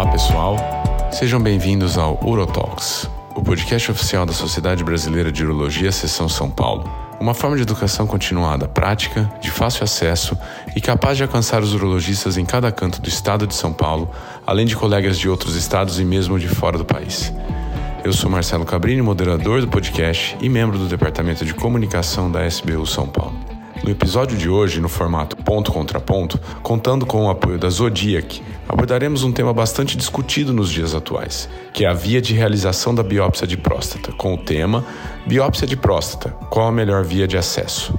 Olá pessoal, sejam bem-vindos ao Urotalks, o podcast oficial da Sociedade Brasileira de Urologia, Seção São Paulo. Uma forma de educação continuada, prática, de fácil acesso e capaz de alcançar os urologistas em cada canto do estado de São Paulo, além de colegas de outros estados e mesmo de fora do país. Eu sou Marcelo Cabrini, moderador do podcast e membro do Departamento de Comunicação da SBU São Paulo. No episódio de hoje, no formato ponto contra ponto, contando com o apoio da Zodiac, abordaremos um tema bastante discutido nos dias atuais, que é a via de realização da biópsia de próstata, com o tema Biópsia de próstata: qual a melhor via de acesso?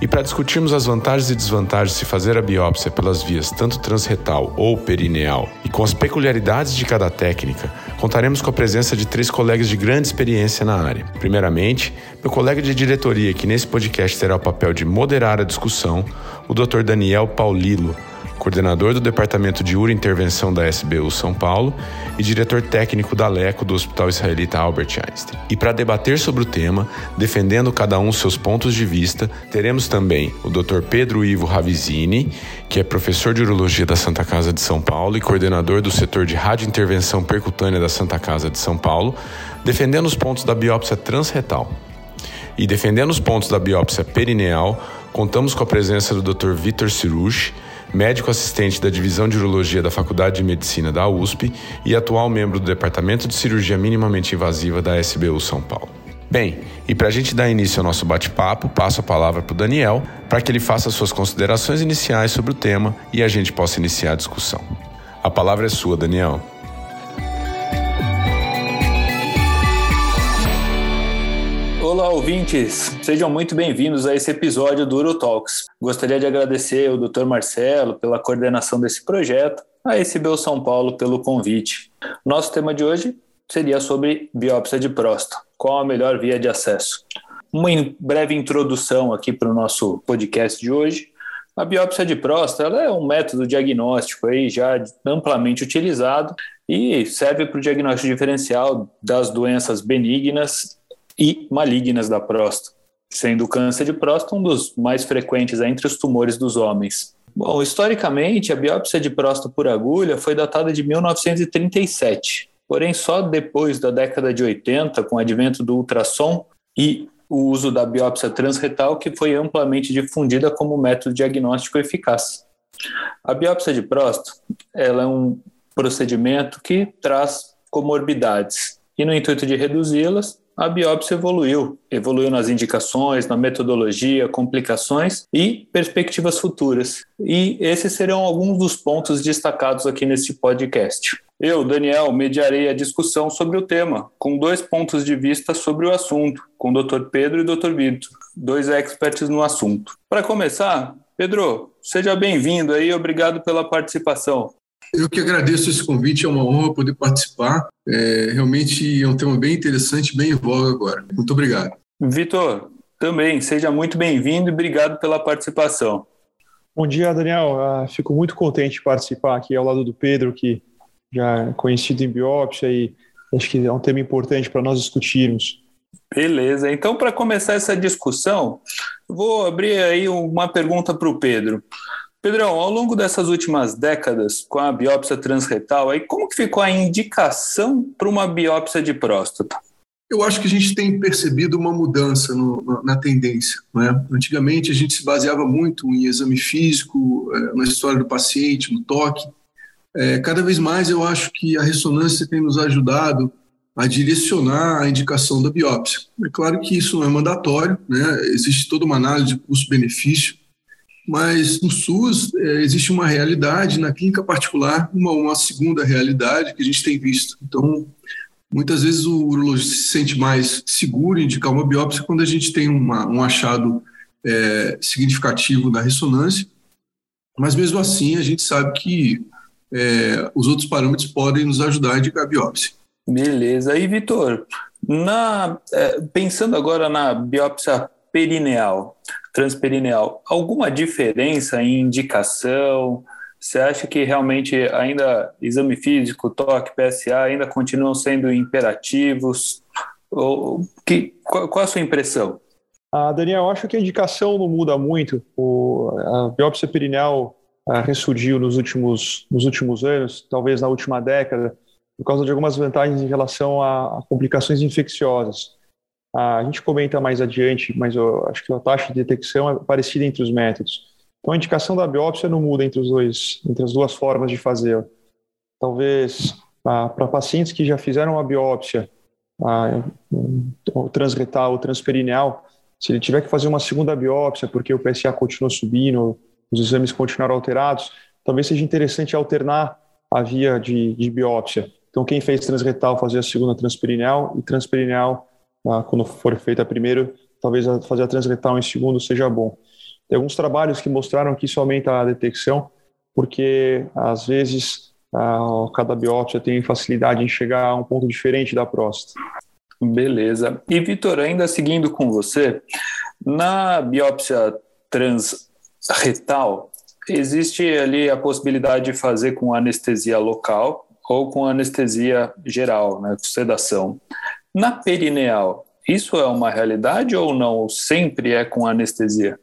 E para discutirmos as vantagens e desvantagens de se fazer a biópsia pelas vias tanto transretal ou perineal e com as peculiaridades de cada técnica, contaremos com a presença de três colegas de grande experiência na área. Primeiramente, meu colega de diretoria, que nesse podcast terá o papel de moderar a discussão, o Dr. Daniel Paulilo, coordenador do Departamento de Urointervenção da SBU São Paulo e diretor técnico da LECO do Hospital Israelita Albert Einstein. E para debater sobre o tema, defendendo cada um seus pontos de vista, teremos também o Dr. Pedro Ivo Ravizini, que é professor de Urologia da Santa Casa de São Paulo e coordenador do setor de radiointervenção percutânea da Santa Casa de São Paulo, defendendo os pontos da biópsia transretal. E defendendo os pontos da biópsia perineal, contamos com a presença do Dr. Vitor Cirucci, médico assistente da Divisão de Urologia da Faculdade de Medicina da USP e atual membro do Departamento de Cirurgia Minimamente Invasiva da SBU São Paulo. Bem, e para a gente dar início ao nosso bate-papo, passo a palavra para o Daniel para que ele faça suas considerações iniciais sobre o tema e a gente possa iniciar a discussão. A palavra é sua, Daniel. Olá, ouvintes! Sejam muito bem-vindos a esse episódio do Urotalks. Gostaria de agradecer ao Dr. Marcelo pela coordenação desse projeto, a SBU São Paulo pelo convite. Nosso tema de hoje seria sobre biópsia de próstata. Qual a melhor via de acesso? Uma breve introdução aqui para o nosso podcast de hoje. A biópsia de próstata é um método diagnóstico aí já amplamente utilizado e serve para o diagnóstico diferencial das doenças benignas e malignas da próstata, sendo o câncer de próstata um dos mais frequentes entre os tumores dos homens. Bom, historicamente, a biópsia de próstata por agulha foi datada de 1937, porém só depois da década de 80, com o advento do ultrassom e o uso da biópsia transretal, que foi amplamente difundida como método diagnóstico eficaz. A biópsia de próstata ela é um procedimento que traz comorbidades e, no intuito de reduzi-las, a biópsia evoluiu. Evoluiu nas indicações, na metodologia, complicações e perspectivas futuras. E esses serão alguns dos pontos destacados aqui neste podcast. Eu, Daniel, mediarei a discussão sobre o tema, com dois pontos de vista sobre o assunto, com o Dr. Pedro e o Dr. Vitor, dois experts no assunto. Para começar, Pedro, seja bem-vindo aí, obrigado pela participação. Eu que agradeço esse convite, é uma honra poder participar. É, realmente é um tema bem interessante, bem em voga agora. Muito obrigado. Vitor, também, seja muito bem-vindo e obrigado pela participação. Bom dia, Daniel. Uh, fico muito contente de participar aqui ao lado do Pedro, que já é conhecido em biópsia e acho que é um tema importante para nós discutirmos. Beleza. Então, para começar essa discussão, vou abrir aí uma pergunta para o Pedro. Pedrão, ao longo dessas últimas décadas, com a biópsia transretal, aí como que ficou a indicação para uma biópsia de próstata? Eu acho que a gente tem percebido uma mudança no, na tendência. Né? Antigamente a gente se baseava muito em exame físico, é, na história do paciente, no toque. É, cada vez mais eu acho que a ressonância tem nos ajudado a direcionar a indicação da biópsia. É claro que isso não é mandatório, né? existe toda uma análise de custo-benefício, mas no SUS é, existe uma realidade, na clínica particular, uma, uma segunda realidade que a gente tem visto. Então, muitas vezes o urologista se sente mais seguro em indicar uma biópsia quando a gente tem uma, um achado é, significativo na ressonância, mas mesmo assim a gente sabe que é, os outros parâmetros podem nos ajudar a indicar a biópsia. Beleza. aí, Vitor, na, é, pensando agora na biópsia perineal, transperineal, alguma diferença em indicação? Você acha que realmente ainda exame físico, toque, PSA ainda continuam sendo imperativos? Ou, que, qual, qual a sua impressão? Ah, Daniel, eu acho que a indicação não muda muito. O, a biópsia perineal uh, ressurgiu nos últimos, nos últimos anos, talvez na última década, por causa de algumas vantagens em relação a, a complicações infecciosas. A gente comenta mais adiante, mas acho que a taxa de detecção é parecida entre os métodos. Então, a indicação da biópsia não muda entre, os dois, entre as duas formas de fazer. Talvez ah, para pacientes que já fizeram uma biópsia ah, transretal ou transperineal, se ele tiver que fazer uma segunda biópsia porque o PSA continua subindo, os exames continuaram alterados, talvez seja interessante alternar a via de, de biópsia. Então, quem fez transretal fazer a segunda transperineal e transperineal, ah, quando for feita a primeira, talvez fazer a transretal em segundo seja bom. Tem alguns trabalhos que mostraram que isso aumenta a detecção, porque às vezes a, cada biópsia tem facilidade em chegar a um ponto diferente da próstata. Beleza. E Vitor, ainda seguindo com você, na biópsia transretal, existe ali a possibilidade de fazer com anestesia local ou com anestesia geral, né, com sedação. Na perineal, isso é uma realidade ou não? Sempre é com anestesia?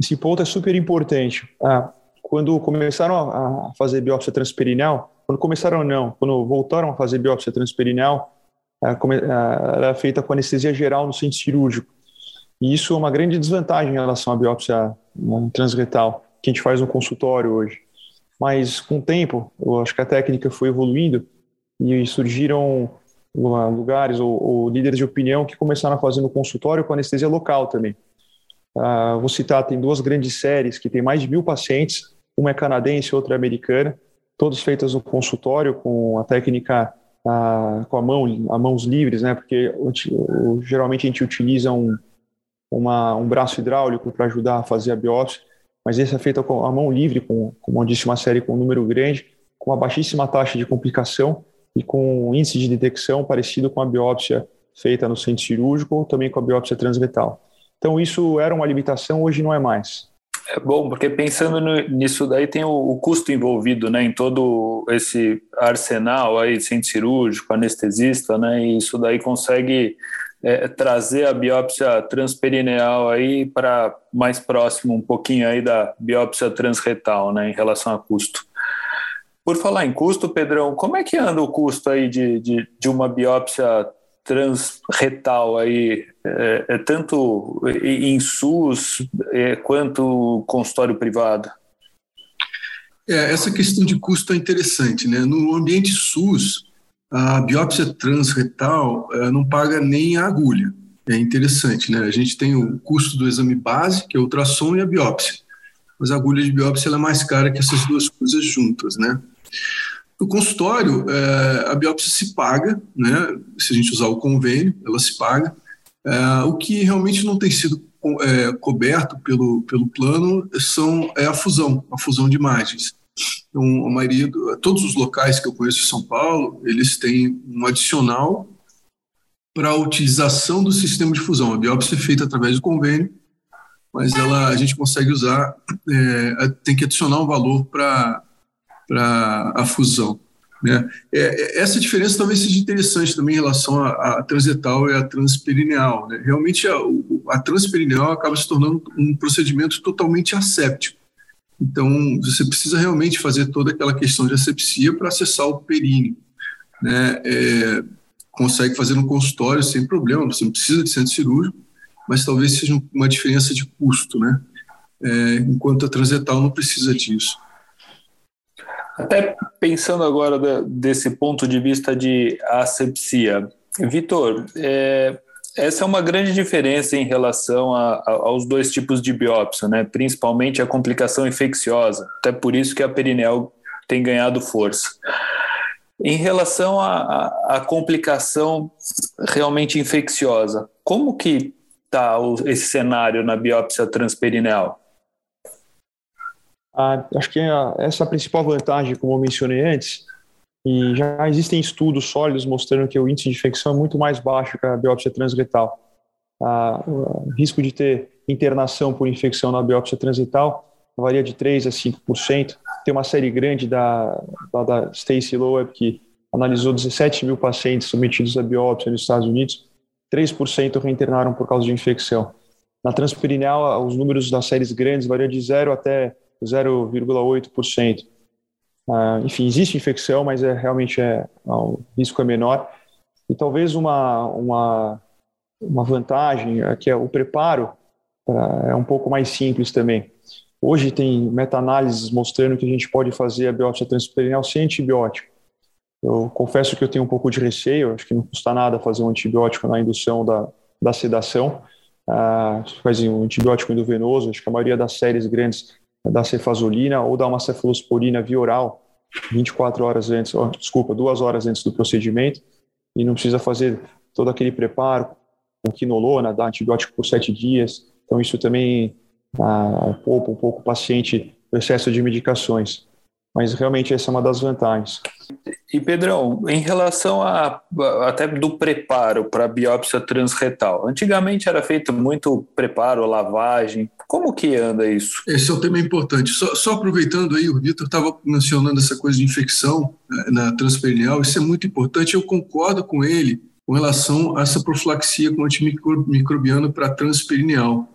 Esse ponto é super importante. Ah, quando começaram a fazer biópsia transperineal, quando começaram não, quando voltaram a fazer biópsia transperineal, ah, ah, ela é feita com anestesia geral no centro cirúrgico. E isso é uma grande desvantagem em relação à biópsia né, transretal, que a gente faz no consultório hoje. Mas com o tempo, eu acho que a técnica foi evoluindo e surgiram lugares ou, ou líderes de opinião que começaram a fazer no consultório com anestesia local também. Uh, vou citar, tem duas grandes séries que tem mais de mil pacientes, uma é canadense, outra é americana, todas feitas no consultório com a técnica uh, com a mão, a mãos livres, né? Porque geralmente a gente utiliza um, uma, um braço hidráulico para ajudar a fazer a biópsia, mas esse é feito com a mão livre, com, como eu disse, uma série com um número grande, com uma baixíssima taxa de complicação e com um índice de detecção parecido com a biópsia feita no centro cirúrgico ou também com a biópsia transretal. Então isso era uma limitação, hoje não é mais. É bom, porque pensando nisso daí tem o, o, custo envolvido, né, em todo esse arsenal aí, centro cirúrgico, anestesista, né, e isso daí consegue é, trazer a biópsia transperineal aí para mais próximo um pouquinho aí da biópsia transretal, né, em relação a custo. Por falar em custo, Pedrão, como é que anda o custo aí de, de, de uma biópsia transretal aí, é, é tanto em SUS é, quanto consultório privado? É, essa questão de custo é interessante, né? No ambiente SUS, a biópsia transretal é, não paga nem a agulha. É interessante, né? A gente tem o custo do exame base, que é o ultrassom e a biópsia. Mas a agulha de biópsia é mais cara que essas duas coisas juntas, né? No consultório, é, a biópsia se paga, né? Se a gente usar o convênio, ela se paga. É, o que realmente não tem sido é, coberto pelo, pelo plano são, é a fusão, a fusão de imagens. Então, a maioria, todos os locais que eu conheço em São Paulo, eles têm um adicional para a utilização do sistema de fusão. A biópsia é feita através do convênio, mas ela, a gente consegue usar, é, tem que adicionar um valor para para a fusão. Né? É, é, essa diferença talvez seja interessante também em relação à, transetal e à transperineal. Né? Realmente, a, a transperineal acaba se tornando um procedimento totalmente asséptico. Então, você precisa realmente fazer toda aquela questão de asepsia para acessar o períneo. Né? É, consegue fazer no consultório sem problema, você não precisa de centro cirúrgico, mas talvez seja uma diferença de custo, né? É, enquanto a transetal não precisa disso. Até pensando agora desse ponto de vista de asepsia, Vitor, é, essa é uma grande diferença em relação a, a, aos dois tipos de biópsia, né? principalmente a complicação infecciosa, até por isso que a perineal tem ganhado força. Em relação à complicação realmente infecciosa, como que está esse cenário na biópsia transperineal? Ah, acho que a, essa é a principal vantagem, como eu mencionei antes, e já existem estudos sólidos mostrando que o índice de infecção é muito mais baixo que a biópsia transretal. Ah, o risco de ter internação por infecção na biópsia transretal varia de 3 a 5%. Tem uma série grande da, da, da Stacy Loeb que analisou 17 mil pacientes submetidos à biópsia nos Estados Unidos, 3% reinternaram por causa de infecção. Na transperineal, os números das séries grandes variam de 0 até 0,8%. Uh, enfim, existe infecção, mas é realmente é, o risco é menor. E talvez uma, uma, uma vantagem é que é o preparo uh, é um pouco mais simples também. Hoje tem meta-análises mostrando que a gente pode fazer a biópsia transperineal sem antibiótico. Eu confesso que eu tenho um pouco de receio, acho que não custa nada fazer um antibiótico na indução da, da sedação, uh, fazer um antibiótico endovenoso, acho que a maioria das séries grandes da cefazolina ou dar uma cefalosporina via oral 24 horas antes, oh, desculpa, duas horas antes do procedimento e não precisa fazer todo aquele preparo com quinolona, dar antibiótico por sete dias. Então isso também ah, poupa um pouco o paciente do excesso de medicações mas realmente essa é uma das vantagens. E Pedrão, em relação a até do preparo para biópsia transretal, antigamente era feito muito preparo, lavagem. Como que anda isso? Esse é um tema importante. Só, só aproveitando aí, o Vitor estava mencionando essa coisa de infecção né, na transperineal, isso é muito importante. Eu concordo com ele com relação a essa profilaxia com antimicrobiano para transperineal,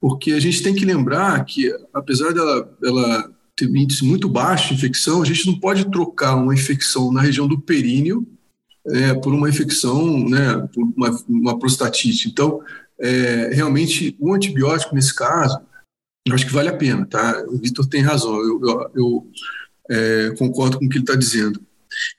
porque a gente tem que lembrar que, apesar dela, dela tem um índice muito baixo de infecção, a gente não pode trocar uma infecção na região do períneo é, por uma infecção, né, por uma, uma prostatite. Então, é, realmente, o antibiótico, nesse caso, eu acho que vale a pena, tá? O Vitor tem razão, eu, eu, eu é, concordo com o que ele está dizendo.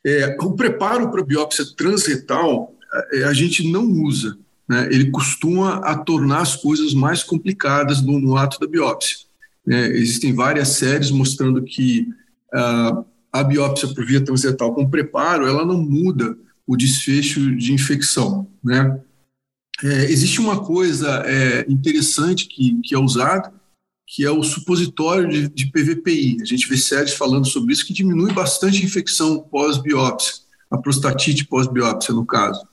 É, o preparo para biópsia transretal, é, a gente não usa, né? ele costuma a tornar as coisas mais complicadas no, no ato da biópsia. É, existem várias séries mostrando que uh, a biópsia por via transetal com preparo, ela não muda o desfecho de infecção, né? É, existe uma coisa é, interessante que, que é usada, que é o supositório de, de, PVPI. A gente vê séries falando sobre isso, que diminui bastante a infecção pós-biópsia, a prostatite pós-biópsia, no caso.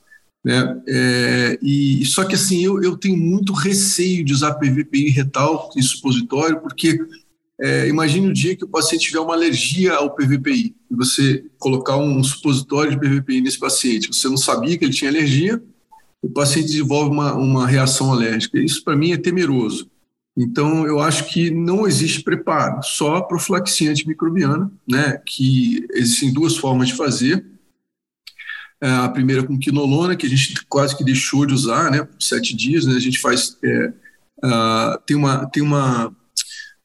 Né? É, e só que assim eu, eu tenho muito receio de usar PVPI retal em supositório, porque é, imagine o dia que o paciente tiver uma alergia ao PVPI e você colocar um supositório de PVPI nesse paciente. Você não sabia que ele tinha alergia, o paciente desenvolve uma, uma reação alérgica. Isso para mim é temeroso. Então, eu acho que não existe preparo, só profilaxia antimicrobiana, né, que existem duas formas de fazer. É, a primeira com quinolona, que a gente quase que deixou de usar, né, por sete dias, né, a gente faz, é, uh, tem uma, tem uma,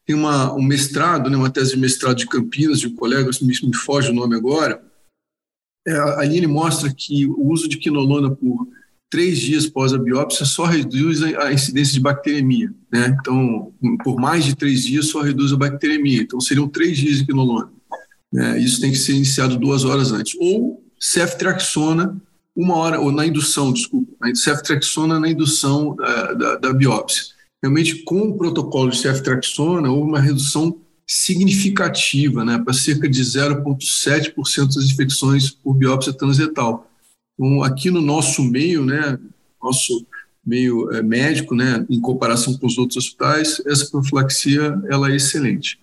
tem uma, um mestrado, né, uma tese de mestrado de Campinas, de um colega, me, me foge o nome agora, é, ali ele mostra que o uso de quinolona por três dias pós a biópsia só reduz a incidência de bacteremia, né? Então, por mais de três dias só reduz a bacteremia. Então, seriam três dias de quinolona. Né? Isso tem que ser iniciado duas horas antes. Ou ceftriaxona uma hora, ou na indução, desculpa, ceftriaxona na indução da, da, da biópsia. Realmente, com o protocolo de ceftriaxona, houve uma redução significativa, né, para cerca de 0,7% das infecções por biópsia transretal. Então, aqui no nosso meio, né, nosso meio é, médico, né, em comparação com os outros hospitais, essa profilaxia ela é excelente.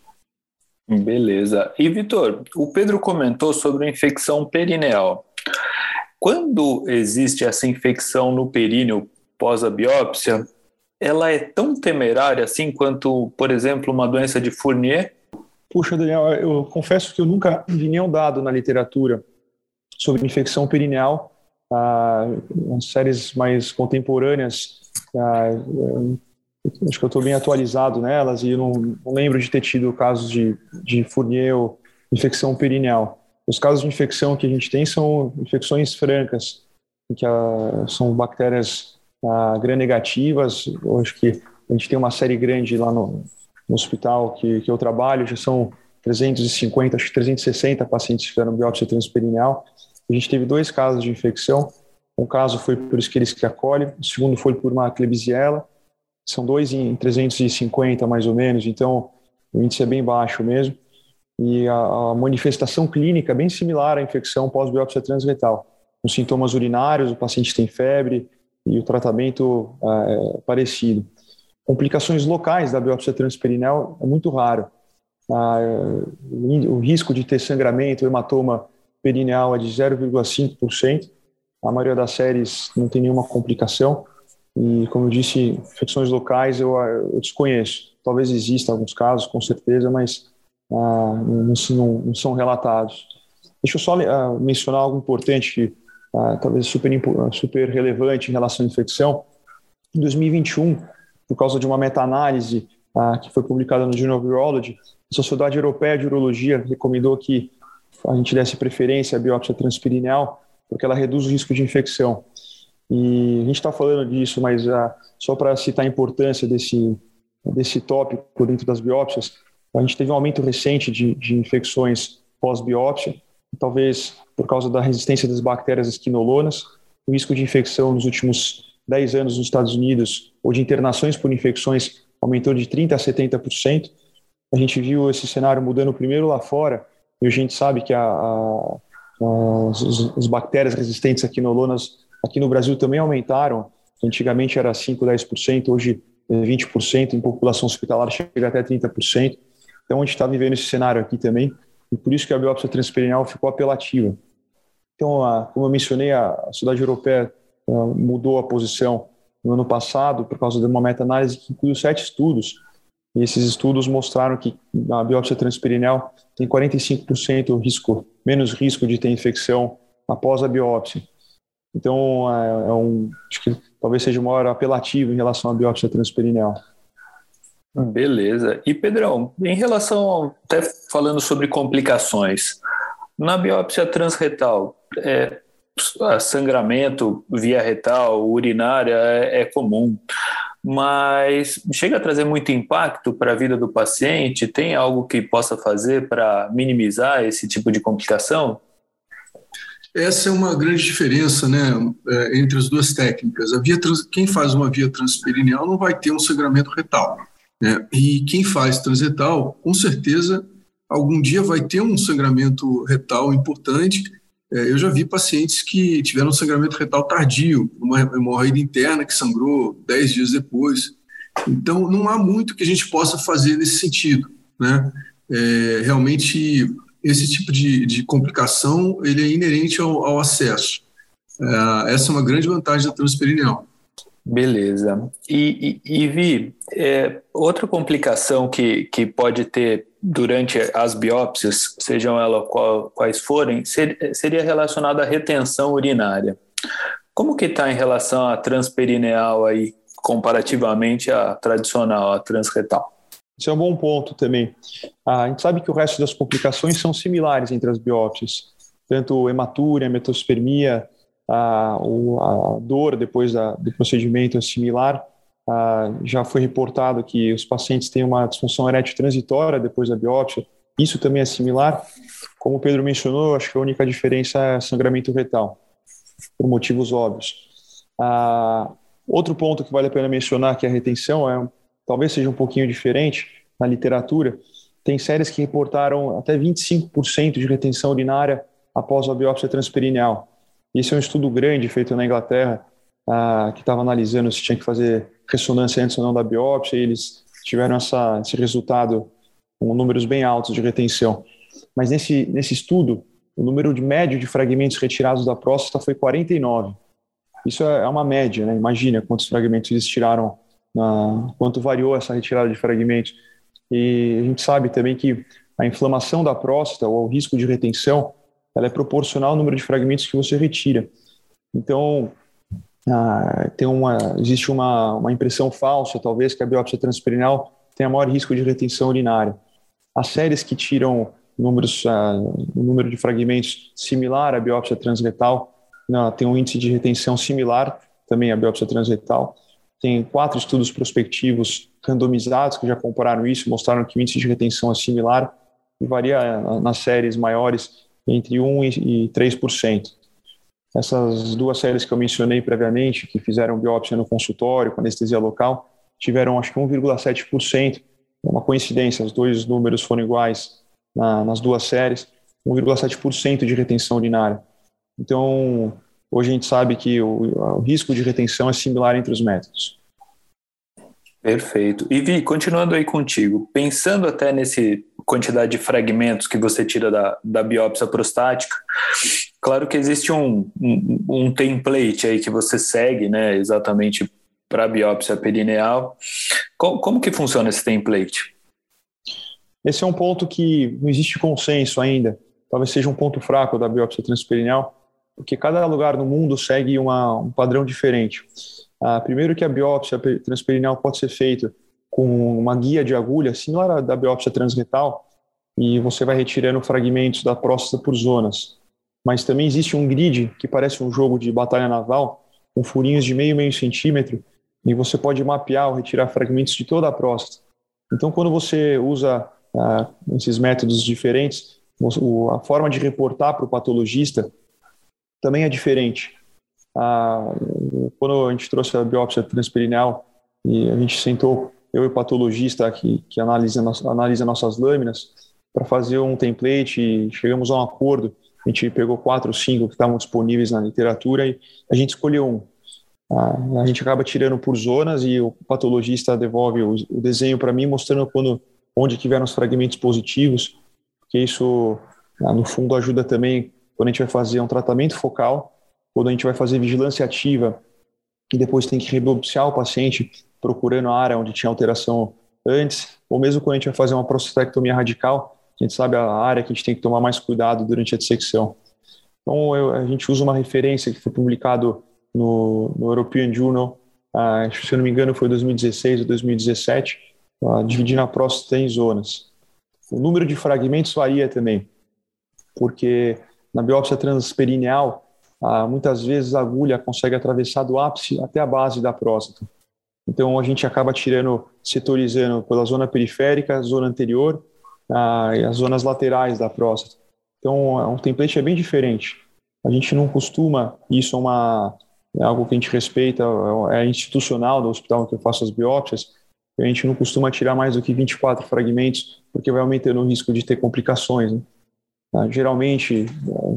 Beleza. E Vitor, o Pedro comentou sobre infecção perineal. Quando existe essa infecção no períneo pós a biópsia, ela é tão temerária assim quanto, por exemplo, uma doença de Fournier? Puxa, Daniel, eu confesso que eu nunca vi nenhum dado na literatura sobre infecção perineal. Ah, séries mais contemporâneas ah, acho que eu estou bem atualizado nelas e não, não, lembro de ter tido casos de, de Fournier ou infecção perineal. Os casos de infecção que a gente tem são infecções francas, que a, são bactérias gram-negativas. Eu acho que a gente tem uma série grande lá no, no hospital que, que eu trabalho, já são 350, acho que 360 pacientes que fizeram biópsia transperineal. A gente teve dois casos de infecção. Um caso foi por Escherichia coli, o segundo foi por uma Klebsiella são dois em 350 mais ou menos, então o índice é bem baixo mesmo. E a, a manifestação clínica é bem similar à infecção pós-biópsia transretal. Os sintomas urinários, o paciente tem febre e o tratamento é parecido. Complicações locais da biópsia transperineal é muito raro. Ah, o risco de ter sangramento, hematoma perineal é de 0,5%. A maioria das séries não tem nenhuma complicação. E, como eu disse, infecções locais eu, eu desconheço. talvez exista alguns casos, com certeza, mas ah, não, não, não, são relatados. Deixa eu só ah, mencionar algo importante, que, ah, talvez super, super relevante em relação à infecção. Em 2021, por causa de uma meta-análise ah, que foi publicada no Journal of Urology, a Sociedade Europeia de Urologia recomendou que a gente desse preferência à biópsia transperineal, porque ela reduz o risco de infecção. E a gente está falando disso, mas ah, só para citar a importância desse, desse tópico dentro das biópsias, a gente teve um aumento recente de, de infecções pós-biópsia, talvez por causa da resistência das bactérias esquinolonas. O risco de infecção nos últimos 10 anos nos Estados Unidos, ou de internações por infecções, aumentou de 30% a 70%. A gente viu esse cenário mudando primeiro lá fora, e a gente sabe que a, a, as, as, bactérias resistentes a quinolonas aqui no Brasil também aumentaram. Antigamente era 5%, 10%, hoje 20%, em população hospitalar chega até 30%. Então a gente está vivendo esse cenário aqui também, e por isso que a biópsia transperineal ficou apelativa. Então, a, como eu mencionei, a, a Sociedade Europeia a, mudou a posição no ano passado por causa de uma meta-análise que incluiu sete estudos, e esses estudos mostraram que a biópsia transperineal tem 45% risco, menos risco de ter infecção após a biópsia. Então, é, é um, acho que talvez seja o maior apelativo em relação à biópsia transperineal. Beleza. E Pedrão, em relação, até falando sobre complicações, na biópsia transretal, é, sangramento via retal, urinária é, é comum, mas chega a trazer muito impacto para a vida do paciente? Tem algo que possa fazer para minimizar esse tipo de complicação? Essa é uma grande diferença né, é, entre as duas técnicas. A via trans, quem faz uma via transperineal não vai ter um sangramento retal. Né? E quem faz transretal, com certeza, algum dia vai ter um sangramento retal importante. É, eu já vi pacientes que tiveram um sangramento retal tardio, uma hemorroida interna que sangrou 10 dias depois. Então, não há muito que a gente possa fazer nesse sentido. Né? É, realmente, esse tipo de, de, complicação ele é inerente ao, ao acesso. É, essa é uma grande vantagem da transperineal. Beleza. E, e, e Vi, é, outra complicação que, que pode ter durante as biópsias, sejam elas qual, quais forem, ser, seria relacionada à retenção urinária. Como que está em relação à transperineal aí, comparativamente à tradicional, à transretal? Isso é um bom ponto também. Ah, a gente sabe que o resto das complicações são similares entre as biópsias, tanto hematúria, metospermia, a, a dor depois da, do procedimento é similar. já foi reportado que os pacientes têm uma disfunção erétil transitória depois da biópsia. Isso também é similar. Como o Pedro mencionou, acho que a única diferença é sangramento retal, por motivos óbvios. outro ponto que vale a pena mencionar, que é a retenção, é, talvez seja um pouquinho diferente na literatura. Tem séries que reportaram até 25% de retenção urinária após a biópsia transperineal. Esse é um estudo grande feito na Inglaterra, ah, que estava analisando se tinha que fazer ressonância antes ou não da biópsia, e eles tiveram essa, esse resultado com números bem altos de retenção. Mas nesse, nesse estudo, o número de médio de fragmentos retirados da próstata foi 49. Isso é, é uma média, né? Imagina quantos fragmentos eles tiraram, na, quanto variou essa retirada de fragmentos. E a gente sabe também que a inflamação da próstata ou o risco de retenção ela é proporcional ao número de fragmentos que você retira. Então, ah, tem uma, existe uma, uma impressão falsa, talvez, que a biópsia transperineal tenha maior risco de retenção urinária. As séries que tiram números, ah, um número de fragmentos similar à biópsia transretal não, tem um índice de retenção similar também à biópsia transretal. Tem quatro estudos prospectivos randomizados que já compararam isso, mostraram que o índice de retenção é similar e varia ah, nas séries maiores entre 1% e 3%. Essas duas séries que eu mencionei previamente, que fizeram biópsia no consultório com anestesia local, tiveram acho que 1,7%. É uma coincidência, os dois números foram iguais na, nas duas séries, 1,7% de retenção urinária. Então, hoje a gente sabe que o, o risco de retenção é similar entre os métodos. Perfeito. E Vi, continuando aí contigo, pensando até nesse quantidade de fragmentos que você tira da, da biópsia prostática, claro que existe um, um, um template aí que você segue, né, exatamente para a biópsia perineal. Como, como que funciona esse template? Esse é um ponto que não existe consenso ainda. Talvez seja um ponto fraco da biópsia transperineal, porque cada lugar no mundo segue uma, um padrão diferente. Ah, primeiro que a biópsia transperineal pode ser feita com uma guia de agulha similar à da biópsia transretal, e você vai retirando fragmentos da próstata por zonas. Mas também existe um grid que parece um jogo de batalha naval, com furinhos de meio, meio centímetro, e você pode mapear ou retirar fragmentos de toda a próstata. Então, quando você usa ah, esses métodos diferentes, a forma de reportar para o patologista também é diferente. Ah, quando a gente trouxe a biópsia transperineal e a gente sentou, eu e o patologista que, que analisa, analisa nossas lâminas, para fazer um template e chegamos a um acordo. A gente pegou quatro ou cinco que estavam disponíveis na literatura e a gente escolheu um. Ah, a gente acaba tirando por zonas e o patologista devolve o, desenho para mim, mostrando quando, onde tiveram os fragmentos positivos, porque isso, ah, no fundo, ajuda também quando a gente vai fazer um tratamento focal, quando a gente vai fazer vigilância ativa e depois tem que rebiopsiar o paciente procurando a área onde tinha alteração antes, ou mesmo quando a gente vai fazer uma prostatectomia radical, a gente sabe a área que a gente tem que tomar mais cuidado durante a dissecção. Então, eu, a gente usa uma referência que foi publicado no, no European Journal, uh, se eu não me engano foi 2016 ou 2017, uh, dividindo a próstata em zonas. O número de fragmentos varia também, porque na biópsia transperineal, uh, muitas vezes a agulha consegue atravessar do ápice até a base da próstata. Então, a gente acaba tirando, setorizando pela zona periférica, zona anterior ah, as zonas laterais da próstata. Então, é um template é bem diferente. A gente não costuma, isso é, uma, é algo que a gente respeita, é, é institucional do hospital que eu faço as biópsias, a gente não costuma tirar mais do que 24 fragmentos, porque vai aumentando o risco de ter complicações. Né? Ah, geralmente,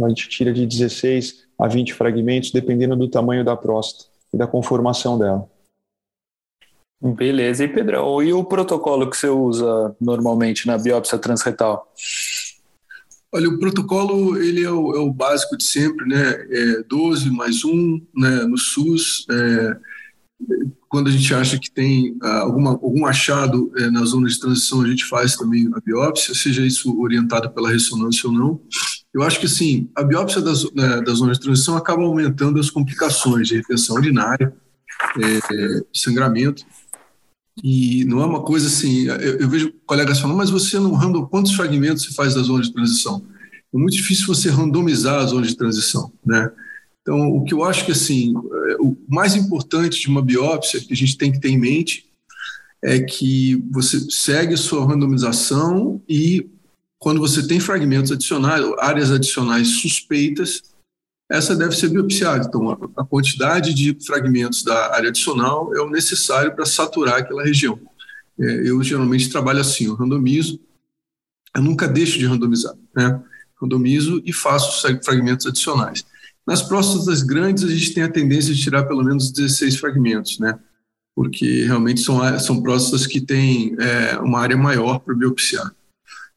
a gente tira de 16 a 20 fragmentos, dependendo do tamanho da próstata e da conformação dela. Beleza. E Pedrão, e o protocolo que você usa normalmente na biópsia transretal? Olha, o protocolo ele é o, é o básico de sempre, né? É 12 mais 1 né? no SUS. É, quando a gente acha que tem ah, alguma, algum achado é, na zona de transição, a gente faz também a biópsia, seja isso orientado pela ressonância ou não. Eu acho que sim, a biópsia da, né, de transição acaba aumentando as complicações de retenção urinária, é, sangramento. E não é uma coisa assim. Eu, eu vejo colegas falando, mas você não random, quantos fragmentos se faz da zona de transição? É muito difícil você randomizar a zona de transição, né? Então, o que eu acho que assim, é, o mais importante de uma biópsia que a gente tem que ter em mente é que você segue sua randomização e quando você tem fragmentos adicionais, áreas adicionais suspeitas, essa deve ser biopsiada. Então, a quantidade de fragmentos da área adicional é o necessário para saturar aquela região. É, eu geralmente trabalho assim, eu randomizo, eu nunca deixo de randomizar, né? Randomizo e faço fragmentos adicionais. Nas próstatas grandes, a gente tem a tendência de tirar pelo menos 16 fragmentos, né? Porque realmente são, são próstatas que têm é, uma área maior para biopsiar.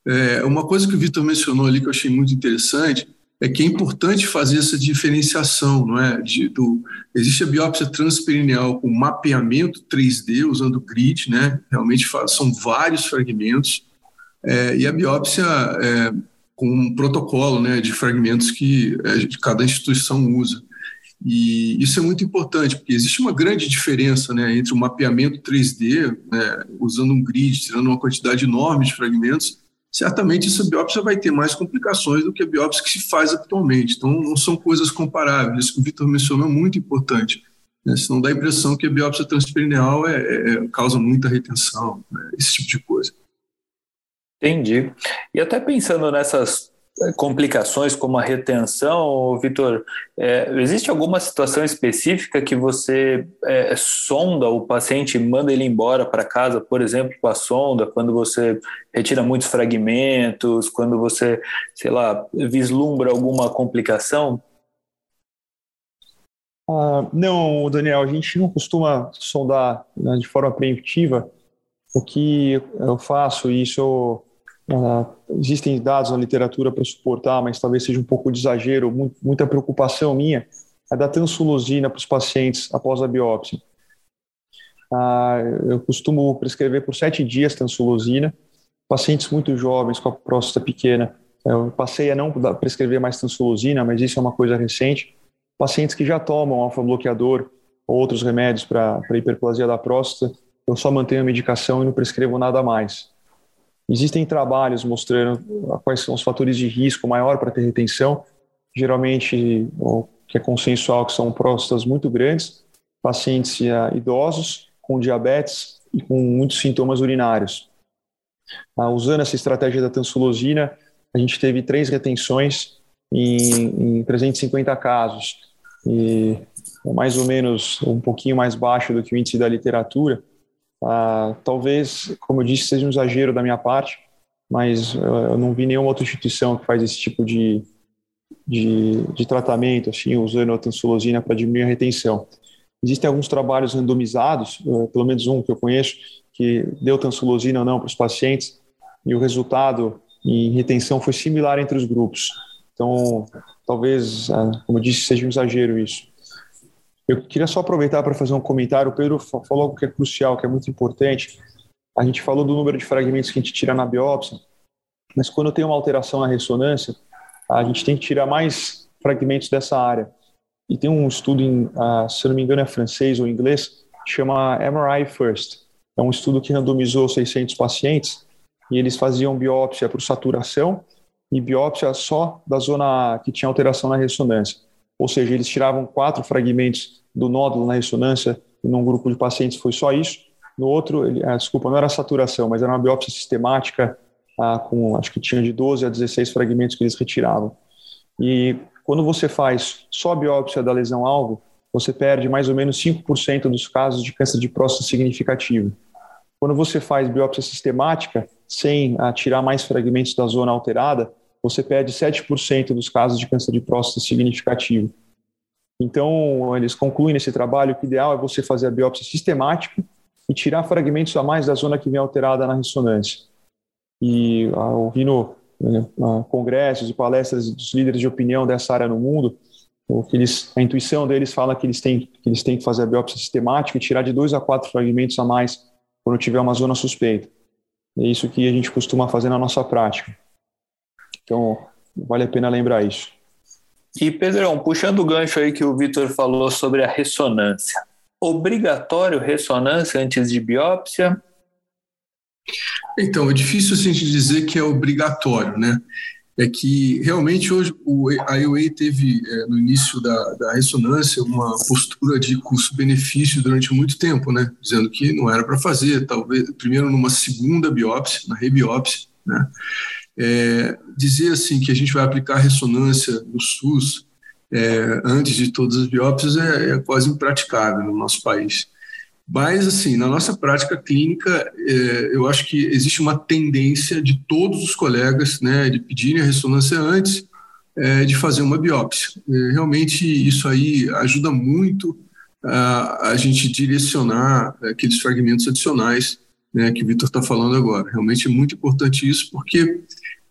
É, uma coisa que o Vitor mencionou ali que eu achei muito interessante é que é importante fazer essa diferenciação, não é? De, do, existe a biópsia transperineal com mapeamento 3D usando grid, né? Realmente são vários fragmentos é, e a biópsia é, com um protocolo, né, de fragmentos que é, cada instituição usa. E isso é muito importante, porque existe uma grande diferença né, entre o mapeamento 3D, né, usando um grid, tirando uma quantidade enorme de fragmentos, certamente essa biópsia vai ter mais complicações do que a biópsia que se faz atualmente. Então, não são coisas comparáveis. Isso que o Vitor mencionou é muito importante. Né? Senão dá a impressão que a biópsia transperineal é, é, é, causa muita retenção, né? esse tipo de coisa. Entendi. E até pensando nessas complicações como a retenção, Vitor, é, existe alguma situação específica que você é, sonda o paciente manda ele embora para casa, por exemplo, com a sonda, quando você retira muitos fragmentos, quando você, sei lá, vislumbra alguma complicação? Ah, não, Daniel, a gente não costuma sondar né, de forma preemptiva. O que eu faço, e isso Uh, existem dados na literatura para suportar, mas talvez seja um pouco de exagero, muita preocupação minha, é dar tansulosina para os pacientes após a biópsia. Ah, eu costumo prescrever por sete dias tansulosina. Pacientes muito jovens com a próstata pequena, eu passei a não prescrever mais tansulosina, mas isso é uma coisa recente. Pacientes que já tomam alfa-bloqueador ou outros remédios para hiperplasia da próstata, eu só mantenho a medicação e não prescrevo nada mais. Existem trabalhos mostrando quais são os fatores de risco maior para ter retenção. Geralmente, o que é consensual, que são próstatas muito grandes, pacientes idosos com diabetes e com muitos sintomas urinários. Uh, usando essa estratégia da tansulosina, a gente teve três retenções em, em 350 casos. E é mais ou menos um pouquinho mais baixo do que o índice da literatura. Ah, talvez, como eu disse, seja um exagero da minha parte, mas ah, eu não vi nenhuma outra instituição que faz esse tipo de, de, de tratamento, assim, usando a tansulosina para diminuir a retenção. Existem alguns trabalhos randomizados, ah, pelo menos um que eu conheço, que deu tansulosina ou não para os pacientes, e o resultado em retenção foi similar entre os grupos. Então, talvez, como eu disse, seja um exagero isso. Eu queria só aproveitar para fazer um comentário. O Pedro falou algo que é crucial, que é muito importante. A gente falou do número de fragmentos que a gente tira na biópsia, mas quando tem uma alteração na ressonância, a gente tem que tirar mais fragmentos dessa área. E tem um estudo, em, uh, se não me engano é francês ou inglês, chama MRI First. É um estudo que randomizou 600 pacientes e eles faziam biópsia por saturação e biópsia só da zona que tinha alteração na ressonância ou seja, eles tiravam quatro fragmentos do nódulo na ressonância, e num grupo de pacientes foi só isso. No outro, ele, ah, desculpa, não era saturação, mas era uma biópsia sistemática, ah, com acho que tinha de 12 a 16 fragmentos que eles retiravam. E quando você faz só a biópsia da lesão-alvo, você perde mais ou menos 5% dos casos de câncer de próstata significativo. Quando você faz biópsia sistemática, sem ah, tirar mais fragmentos da zona alterada, você perde 7% dos casos de câncer de próstata significativo. Então, eles concluem nesse trabalho que o ideal é você fazer a biópsia sistemática e tirar fragmentos a mais da zona que vem alterada na ressonância. E ah, ouvindo né, congressos e palestras dos líderes de opinião dessa área no mundo, eles, a intuição deles fala que eles, têm, que eles têm que fazer a biópsia sistemática e tirar de dois a quatro fragmentos a mais quando tiver uma zona suspeita. É isso que a gente costuma fazer na nossa prática. Então, vale a pena lembrar isso. E, Pedrão, puxando o gancho aí que o Vitor falou sobre a ressonância. Obrigatório ressonância antes de biópsia? Então, é difícil assim, a gente dizer que é obrigatório, né? É que realmente hoje o, a UA teve, é, no início da, da ressonância, uma postura de custo-benefício durante muito tempo, né? Dizendo que não era para fazer, talvez, primeiro numa segunda biópsia, na rebiópsia, né? É, dizer assim que a gente vai aplicar ressonância no SUS é, antes de todas as biópsias é, é, quase impraticável no nosso país. Mas, assim, na nossa prática clínica, é, eu acho que existe uma tendência de todos os colegas né, de pedirem a ressonância antes é, de fazer uma biópsia. É, realmente, isso aí ajuda muito a, a gente direcionar aqueles fragmentos adicionais né, que o Vitor está falando agora. Realmente é muito importante isso, porque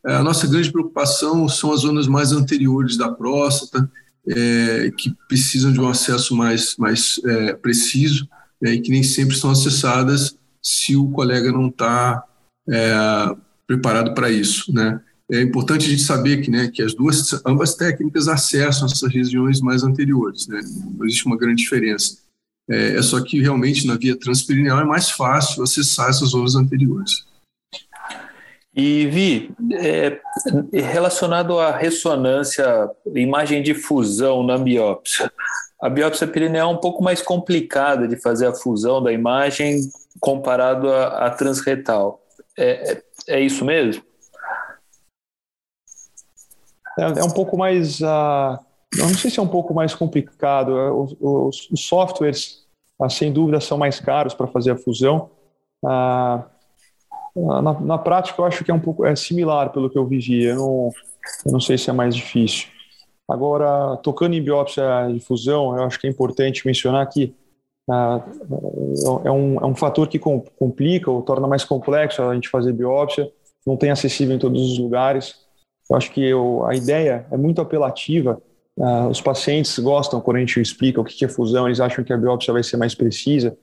a nossa grande preocupação são as zonas mais anteriores da próstata, é, que precisam de um acesso mais, mais é, preciso é, e que nem sempre são acessadas se o colega não está é, preparado para isso. Né? É importante a gente saber que, né, que as duas, ambas técnicas acessam essas regiões mais anteriores. Né? Não existe uma grande diferença. É, é só que realmente na via transperineal é mais fácil acessar essas zonas anteriores. E Vi, é, relacionado à ressonância, imagem de fusão na biópsia, a biópsia perineal é um pouco mais complicada de fazer a fusão da imagem comparado à, à transretal. É, é, é isso mesmo? É, é um pouco mais. Uh, não sei se é um pouco mais complicado. É, os, os, os softwares, uh, sem dúvida, são mais caros para fazer a fusão. Uh, na, na, prática, eu acho que é um pouco é similar pelo que eu vivi. Eu não, eu não sei se é mais difícil. Agora, tocando em biópsia de fusão, eu acho que é importante mencionar que ah, é, um, é um fator que complica ou torna mais complexo a gente fazer biópsia, não tem acessível em todos os lugares. Eu acho que eu, a ideia é muito apelativa. Ah, os pacientes gostam quando a gente explica o que é fusão, eles acham que a biópsia vai ser mais precisa.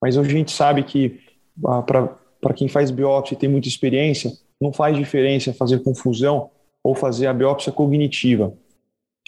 Mas a gente sabe que ah, para quem faz biópsia e tem muita experiência, não faz diferença fazer confusão ou fazer a biópsia cognitiva.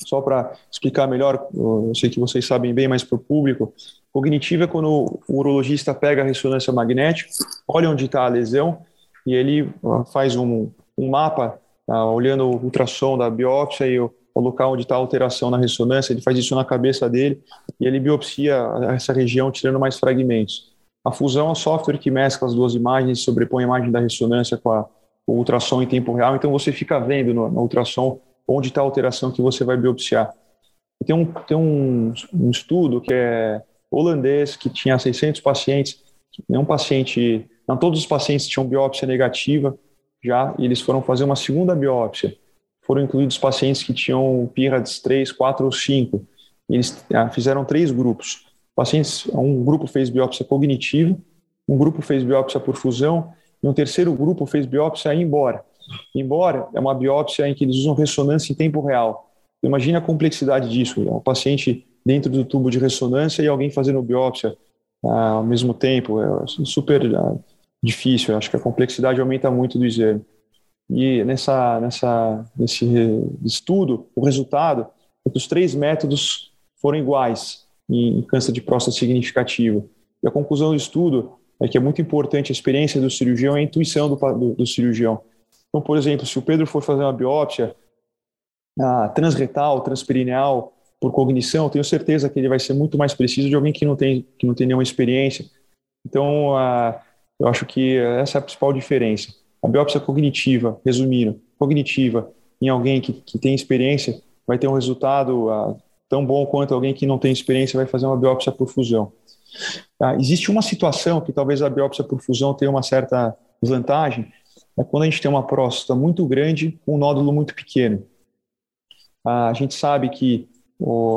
Só para explicar melhor, eu sei que vocês sabem bem, mas para o público, cognitiva é quando o urologista pega a ressonância magnética, olha onde está a lesão e ele faz um, um mapa, tá, olhando o ultrassom da biópsia e o, o local onde está a alteração na ressonância, ele faz isso na cabeça dele e ele biopsia essa região tirando mais fragmentos. A fusão é um software que mescla as duas imagens, sobrepõe a imagem da ressonância com, a, com o ultrassom em tempo real, então você fica vendo no, no ultrassom onde está a alteração que você vai biopsiar. Tem um, tem um, um estudo que é holandês, que tinha 600 pacientes, nenhum paciente, não todos os pacientes tinham biópsia negativa já, e eles foram fazer uma segunda biópsia. Foram incluídos pacientes que tinham PIRADS 3, 4 ou 5. Eles ah, fizeram três grupos. Pacientes, um grupo fez biópsia cognitiva, um grupo fez biópsia por fusão, e um terceiro grupo fez biópsia embora. Embora é uma biópsia em que eles usam ressonância em tempo real. Imagina a complexidade disso. É um paciente dentro do tubo de ressonância e alguém fazendo biópsia ah, ao mesmo tempo. É super ah, difícil. Eu acho que a complexidade aumenta muito do exame. E nessa, nessa, nesse estudo, o resultado é que os três métodos foram iguais em câncer de próstata significativo. E a conclusão do estudo é que é muito importante a experiência do cirurgião e a intuição do, do, do cirurgião. Então, por exemplo, se o Pedro for fazer uma biópsia ah, transretal, transperineal, por cognição, tenho certeza que ele vai ser muito mais preciso de alguém que não tem, que não tem nenhuma experiência. Então, ah, eu acho que essa é a principal diferença. A biópsia cognitiva, resumindo, cognitiva em alguém que, que tem experiência vai ter um resultado ah, tão bom quanto alguém que não tem experiência vai fazer uma biópsia por fusão. Ah, existe uma situação que talvez a biópsia por fusão tenha uma certa vantagem, é quando a gente tem uma próstata muito grande com um nódulo muito pequeno. A gente sabe que,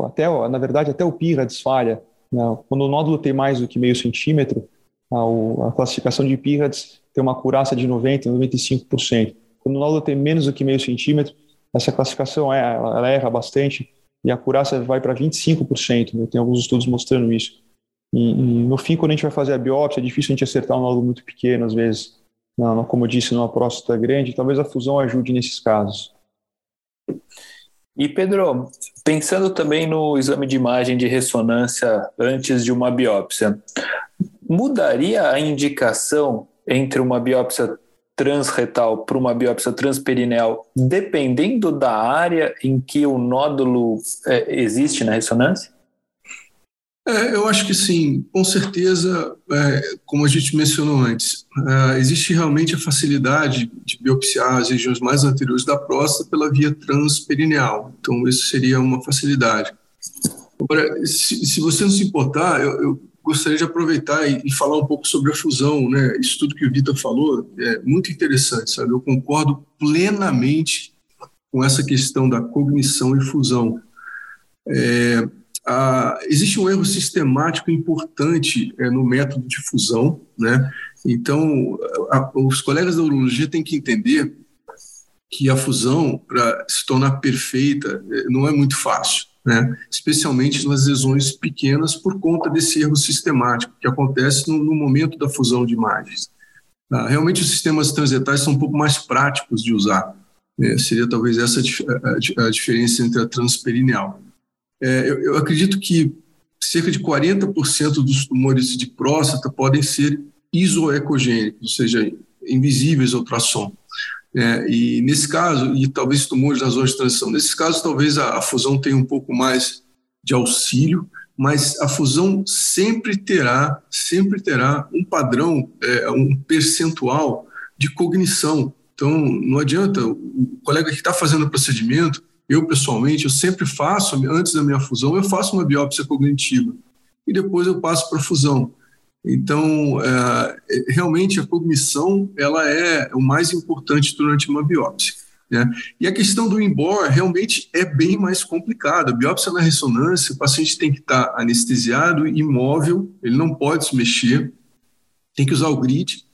até, na verdade, até o PIRA desfalha. Né? Quando o nódulo tem mais do que meio centímetro, a, a classificação de PIRADS tem uma curaça de 90%, 95%. Quando o nódulo tem menos do que meio centímetro, essa classificação é, ela erra bastante e a curaça vai para 25%. Né? Tem alguns estudos mostrando isso. E, e, no fim, quando a gente vai fazer a biópsia, é difícil a gente acertar um nódulo muito pequeno, às vezes não, como eu disse, numa próstata grande, talvez a fusão ajude nesses casos. E Pedro, pensando também no exame de imagem de ressonância antes de uma biópsia, mudaria a indicação entre uma biópsia transretal para uma biópsia transperineal, dependendo da área em que o nódulo é, existe na ressonância? É, eu acho que sim, com certeza, é, como a gente mencionou antes, é, existe realmente a facilidade de biopsiar as regiões mais anteriores da próstata pela via transperineal, então isso seria uma facilidade. Agora, se, se você não se importar, eu, eu gostaria de aproveitar e, e, falar um pouco sobre a fusão, né? Isso tudo que o Vitor falou é muito interessante, sabe? Eu concordo plenamente com essa questão da cognição e fusão. É, ah, existe um erro sistemático importante é, no método de fusão, né? Então, a, os colegas da urologia têm que entender que a fusão, para se tornar perfeita, é, não é muito fácil, né? Especialmente nas lesões pequenas por conta desse erro sistemático que acontece no, no momento da fusão de imagens. Ah, realmente, os sistemas transetais são um pouco mais práticos de usar. Né? Seria talvez essa a, a, diferença entre a transperineal. É, eu, eu, acredito que cerca de 40% dos tumores de próstata podem ser isoecogênicos, ou seja, invisíveis ao ultrassom. É, e nesse caso, e talvez tumores nas zonas de transição, nesses casos talvez a, a, fusão tenha um pouco mais de auxílio, mas a fusão sempre terá, sempre terá um padrão, é, um percentual de cognição. Então, não adianta o colega que está fazendo o procedimento eu, pessoalmente, eu sempre faço, antes da minha fusão, eu faço uma biópsia cognitiva e depois eu passo para a fusão. Então, é, realmente, a cognição ela é o mais importante durante uma biópsia. Né? E a questão do embor realmente é bem mais complicada. Biópsia na ressonância, o paciente tem que estar anestesiado, imóvel, ele não pode se mexer, tem que usar o grid,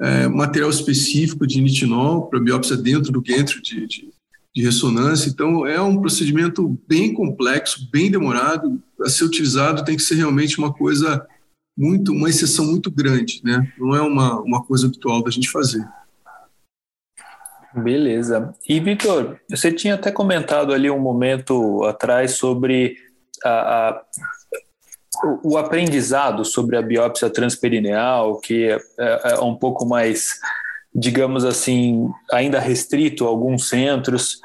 é, material específico de nitinol para biópsia dentro do gantry de, de, de ressonância. Então, é um procedimento bem complexo, bem demorado. A ser utilizado tem que ser realmente uma coisa muito uma exceção muito grande, né? Não é uma, uma coisa habitual da gente fazer. Beleza. E, Vitor, você tinha até comentado ali um momento atrás sobre a, a, o, aprendizado sobre a biópsia transperineal, que é, é, é um pouco mais, digamos assim, ainda restrito a alguns centros.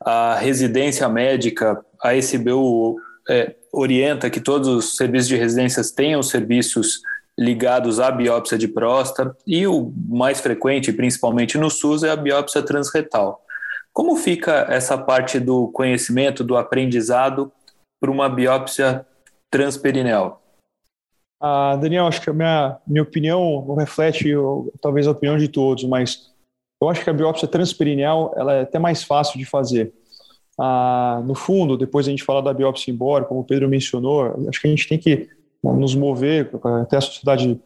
A residência médica, a SBU é, orienta que todos os serviços de residências tenham serviços ligados à biópsia de próstata e o mais frequente, principalmente no SUS, é a biópsia transretal. Como fica essa parte do conhecimento, do aprendizado para uma biópsia transperineal? Ah, Daniel, acho que a minha, minha opinião não reflete talvez a opinião de todos, mas eu acho que a biópsia transperineal ela é até mais fácil de fazer. Ah, no fundo, depois a gente falar da biópsia embora, como o Pedro mencionou, acho que a gente tem que nos mover até a sociedade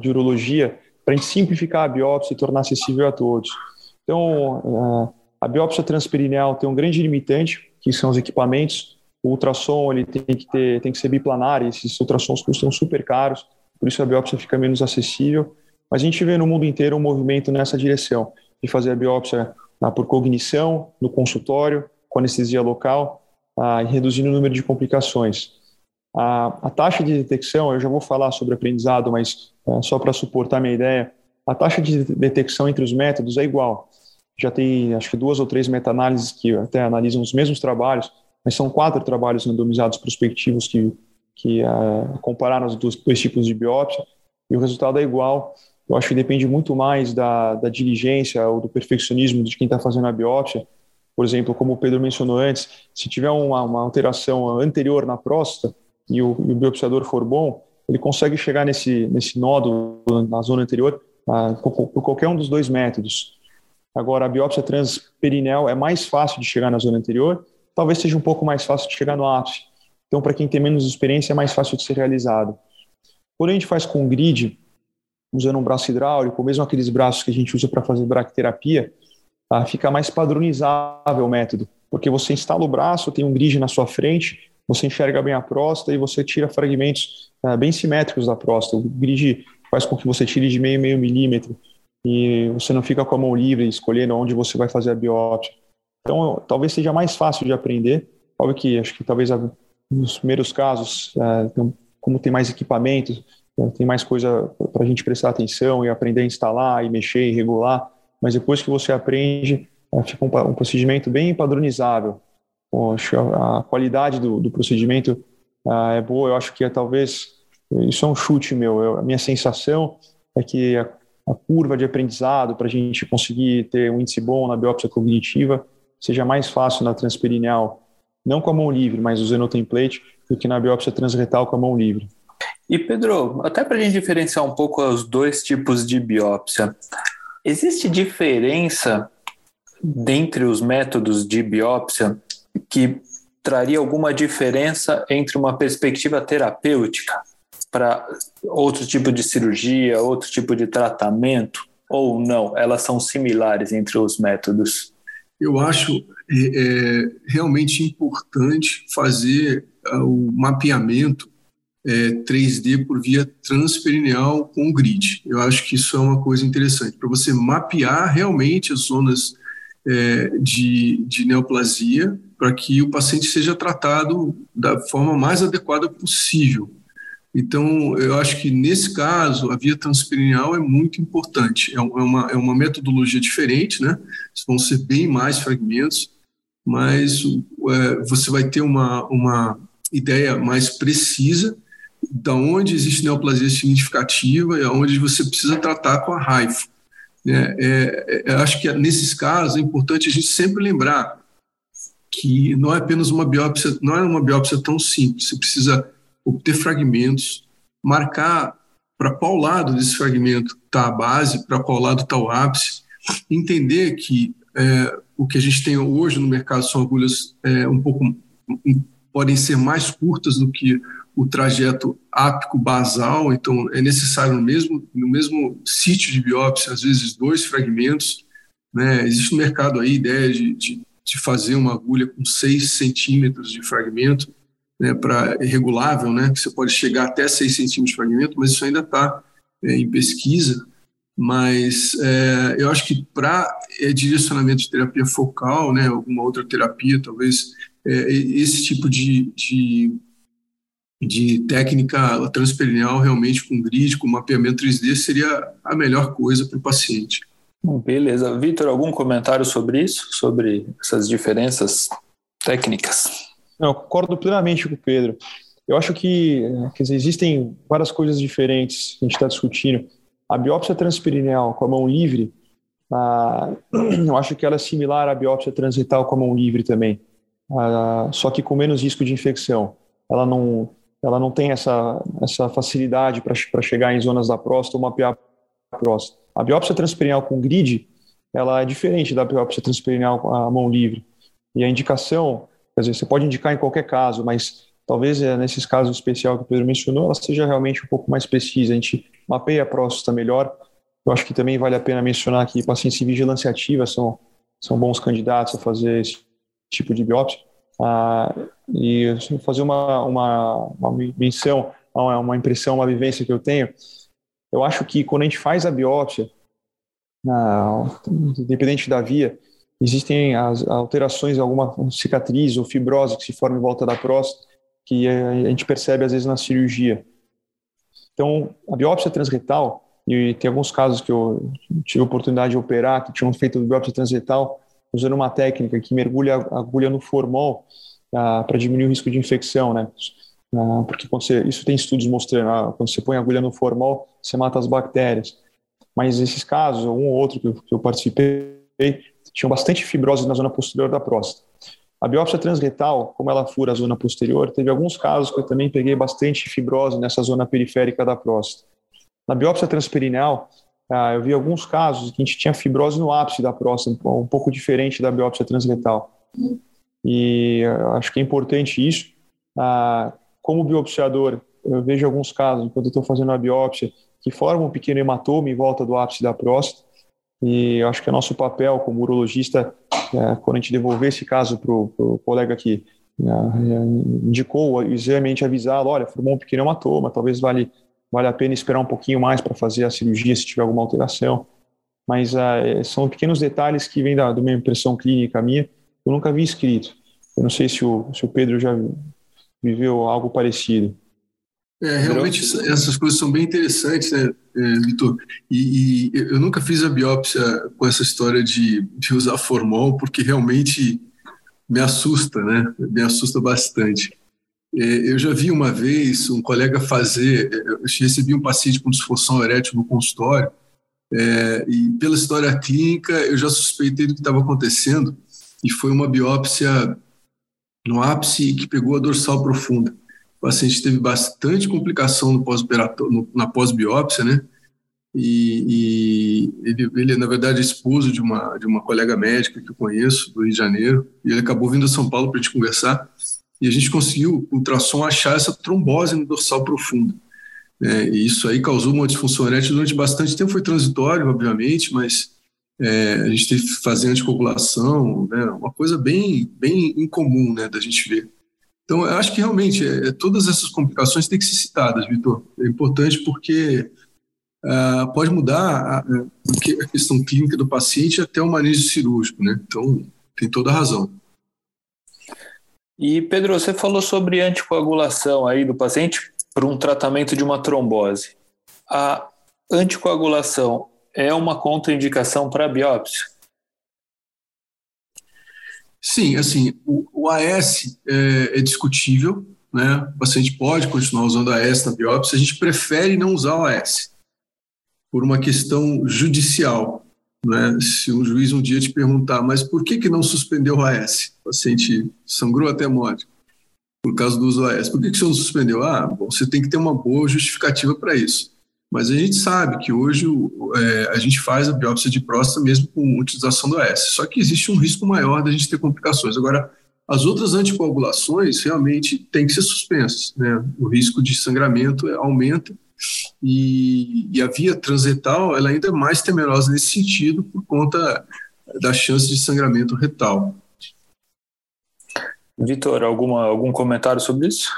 de urologia para a gente simplificar a biópsia e tornar acessível a todos. Então, a biópsia transperineal tem um grande limitante, que são os equipamentos. O ultrassom ele tem que ter, tem que ser biplanar, e esses ultrassons custam super caros, por isso a biópsia fica menos acessível. Mas a gente vê no mundo inteiro um movimento nessa direção, de fazer a biópsia ah, por cognição, no consultório, com anestesia local, ah, e reduzindo o número de complicações. A, a, taxa de detecção, eu já vou falar sobre aprendizado, mas é, só para suportar minha ideia, a taxa de detecção entre os métodos é igual. Já tem, acho que duas ou três meta-análises que até analisam os mesmos trabalhos, mas são quatro trabalhos randomizados prospectivos que, que uh, compararam os dois, dois, tipos de biópsia e o resultado é igual. Eu acho que depende muito mais da, da diligência ou do perfeccionismo de quem está fazendo a biópsia. Por exemplo, como o Pedro mencionou antes, se tiver uma, uma alteração anterior na próstata, e o, e o biopsiador for bom, ele consegue chegar nesse, nesse nódulo na zona anterior ah, por, por, qualquer um dos dois métodos. Agora, a biópsia transperineal é mais fácil de chegar na zona anterior, talvez seja um pouco mais fácil de chegar no ápice. Então, para quem tem menos experiência, é mais fácil de ser realizado. Quando a gente faz com grid, usando um braço hidráulico, ou mesmo aqueles braços que a gente usa para fazer braquiterapia, ah, fica mais padronizável o método, porque você instala o braço, tem um grid na sua frente, você enxerga bem a próstata e você tira fragmentos uh, bem simétricos da próstata. O grid faz com que você tire de meio, meio milímetro e você não fica com a mão livre escolhendo onde você vai fazer a biópsia. Então, talvez seja mais fácil de aprender. Óbvio que acho que talvez nos primeiros casos, uh, como tem mais equipamentos, uh, tem mais coisa para a gente prestar atenção e aprender a instalar e mexer e regular. Mas depois que você aprende, fica um, um procedimento bem padronizável acho a qualidade do, do procedimento uh, é boa. Eu acho que é talvez isso é um chute meu. Eu, a minha sensação é que a, a curva de aprendizado para a gente conseguir ter um índice bom na biópsia cognitiva seja mais fácil na transperineal, não com a mão livre, mas usando o template, do que na biópsia transretal com a mão livre. E Pedro, até para a gente diferenciar um pouco os dois tipos de biópsia, existe diferença dentre os métodos de biópsia que traria alguma diferença entre uma perspectiva terapêutica para outro tipo de cirurgia, outro tipo de tratamento, ou não? Elas são similares entre os métodos? Eu acho é, é realmente importante fazer uh, o mapeamento é, 3D por via transperineal com grid. Eu acho que isso é uma coisa interessante, para você mapear realmente as zonas é, de, de neoplasia para que o paciente seja tratado da forma mais adequada possível. Então, eu acho que nesse caso, a via transperineal é muito importante. É, é uma, é uma metodologia diferente, né? Vão ser bem mais fragmentos, mas é, você vai ter uma, uma ideia mais precisa da onde existe neoplasia significativa e aonde você precisa tratar com a raiva. É, é, é, acho que nesses casos é importante a gente sempre lembrar que não é apenas uma biópsia, não é uma biópsia tão simples. Você precisa obter fragmentos, marcar para qual lado desse fragmento está a base, para qual lado está o ápice, entender que é, o que a gente tem hoje no mercado são agulhas é, um pouco podem ser mais curtas do que o trajeto ápico basal, então é necessário no mesmo no mesmo sítio de biópsia às vezes dois fragmentos, né? Existe no mercado aí ideia de, de de fazer uma agulha com 6 centímetros de fragmento. né, para regulável, né, que você pode chegar até 6 centímetros de fragmento, mas isso ainda está é, em pesquisa. Mas é, eu acho que para é, direcionamento de terapia focal, né, alguma outra terapia, talvez é, esse tipo de, de, de técnica transperineal realmente com grid, com mapeamento 3D seria a melhor coisa para o paciente. Beleza. Vitor, algum comentário sobre isso? Sobre essas diferenças técnicas? Não, concordo plenamente com o Pedro. Eu acho que dizer, existem várias coisas diferentes que a gente está discutindo. A biópsia transperineal com a mão livre, ah, eu acho que ela é similar à biópsia transretal com a mão livre também, ah, só que com menos risco de infecção. Ela não, ela não tem essa, essa facilidade para chegar em zonas da próstata ou mapear a próstata. A biópsia transperineal com grid, ela é diferente da biópsia transperineal a mão livre. E a indicação, quer dizer, você pode indicar em qualquer caso, mas talvez é, nesses casos especial que o Pedro mencionou, ela seja realmente um pouco mais precisa. A gente mapeia a próstata melhor. Eu acho que também vale a pena mencionar que pacientes em vigilância ativa são, são bons candidatos a fazer esse tipo de biópsia. Ah, e fazer uma, uma, uma menção, uma impressão, uma vivência que eu tenho, eu acho que quando a gente faz a biópsia, independente da via, existem as alterações, alguma cicatriz ou fibrose que se forma em volta da próstata, que a gente percebe às vezes na cirurgia. Então, a biópsia transretal, e tem alguns casos que eu tive a oportunidade de operar, que tinham feito biópsia transretal, usando uma técnica que mergulha a agulha no formol ah, para diminuir o risco de infecção, né? Ah, porque quando você, isso tem estudos mostrando, ah, quando você põe a agulha no formol, você mata as bactérias. Mas esses casos, um ou outro que eu, que eu participei, tinham bastante fibrose na zona posterior da próstata. A biópsia transretal, como ela fura a zona posterior, teve alguns casos que eu também peguei bastante fibrose nessa zona periférica da próstata. Na biópsia transperineal, ah, eu vi alguns casos que a gente tinha fibrose no ápice da próstata, um pouco diferente da biópsia transretal. E acho que é importante isso. Ah, como biopsiador, eu vejo alguns casos, quando estou fazendo a biópsia, que formam um pequeno hematoma em volta do ápice da próstata. E acho que é nosso papel como urologista, é, quando a gente devolver esse caso para o colega que é, indicou o exame, a gente olha, formou um pequeno hematoma, talvez vale, vale a pena esperar um pouquinho mais para fazer a cirurgia se tiver alguma alteração. Mas é, são pequenos detalhes que vêm da, da minha impressão clínica minha, eu nunca vi escrito. Eu não sei se o, se o Pedro já viveu algo parecido. É, realmente essas coisas são bem interessantes, né, é, Vitor? E, e, eu nunca fiz a biópsia com essa história de, de usar formol, porque realmente me assusta, né? Me assusta bastante. É, eu já vi uma vez um colega fazer, é, eu recebi um paciente com disfunção erétil no consultório, é, e pela história clínica eu já suspeitei do que estava acontecendo, e foi uma biópsia no ápice que pegou a dorsal profunda. O paciente teve bastante complicação no pós na pós-biópsia, né? E, e ele, ele, na verdade, é esposo de uma, de uma colega médica que eu conheço, do Rio de Janeiro, e ele acabou vindo a São Paulo para a gente conversar, e a gente conseguiu, com ultrassom, achar essa trombose no dorsal profundo. É, e isso aí causou uma disfunção erétil durante bastante tempo, foi transitório, obviamente, mas é, a gente teve que fazer anticoagulação, né, uma coisa bem, bem incomum né, da gente ver. Então, eu acho que realmente é, todas essas complicações têm que ser citadas, Vitor. É importante porque uh, pode mudar a, a, questão clínica do paciente até o manejo cirúrgico, né? Então, tem toda a razão. E, Pedro, você falou sobre anticoagulação aí do paciente para um tratamento de uma trombose. A anticoagulação é uma contraindicação para biópsia? Sim, assim, o, o AS é, é, discutível, né? O paciente pode continuar usando AS na biópsia, a gente prefere não usar o AS por uma questão judicial, né? Se um juiz um dia te perguntar, mas por que que não suspendeu o AS? O paciente sangrou até morte por causa do uso do AS. Por que que você não suspendeu? Ah, bom, você tem que ter uma boa justificativa para isso. Mas a gente sabe que hoje é, a gente faz a biópsia de próstata mesmo com utilização do AS. Só que existe um risco maior da gente ter complicações. Agora, as outras anticoagulações realmente têm que ser suspensas. Né? O risco de sangramento aumenta e, e, a via transretal ela ainda é mais temerosa nesse sentido por conta da chance de sangramento retal. Vitor, alguma, algum comentário sobre isso?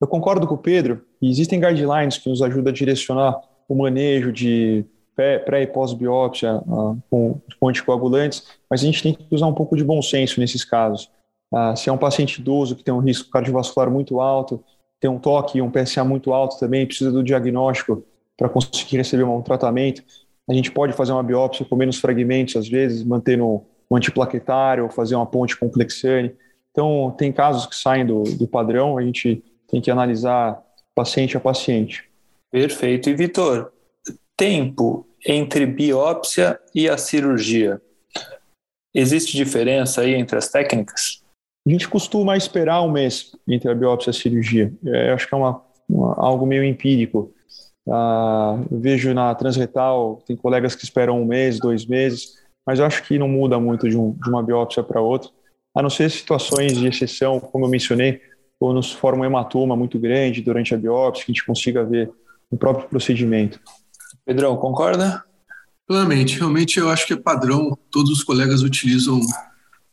Eu concordo com o Pedro. Existem guidelines que nos ajudam a direcionar o manejo de pré e pós-biópsia uh, com, com anticoagulantes, mas a gente tem que usar um pouco de bom senso nesses casos. Uh, se é um paciente idoso que tem um risco cardiovascular muito alto, tem um toque um PSA muito alto também, precisa do diagnóstico para conseguir receber um tratamento, a gente pode fazer uma biópsia com menos fragmentos, às vezes, mantendo um antiplaquetário fazer uma ponte com Clexane. Então, tem casos que saem do, do padrão, a gente tem que analisar paciente a paciente. Perfeito. E, Vitor, tempo entre biópsia e a cirurgia. Existe diferença aí entre as técnicas? A gente costuma esperar um mês entre a biópsia e a cirurgia. É, acho que é uma, uma, algo meio empírico. Eu vejo na transretal, tem colegas que esperam um mês, dois meses, mas eu acho que não muda muito de, um, de uma biópsia para outra, a não ser situações de exceção, como eu mencionei, ou nos forma um hematoma muito grande durante a biópsia, que a gente consiga ver o próprio procedimento. Pedrão, concorda? Plenamente. Realmente eu acho que é padrão, todos os colegas utilizam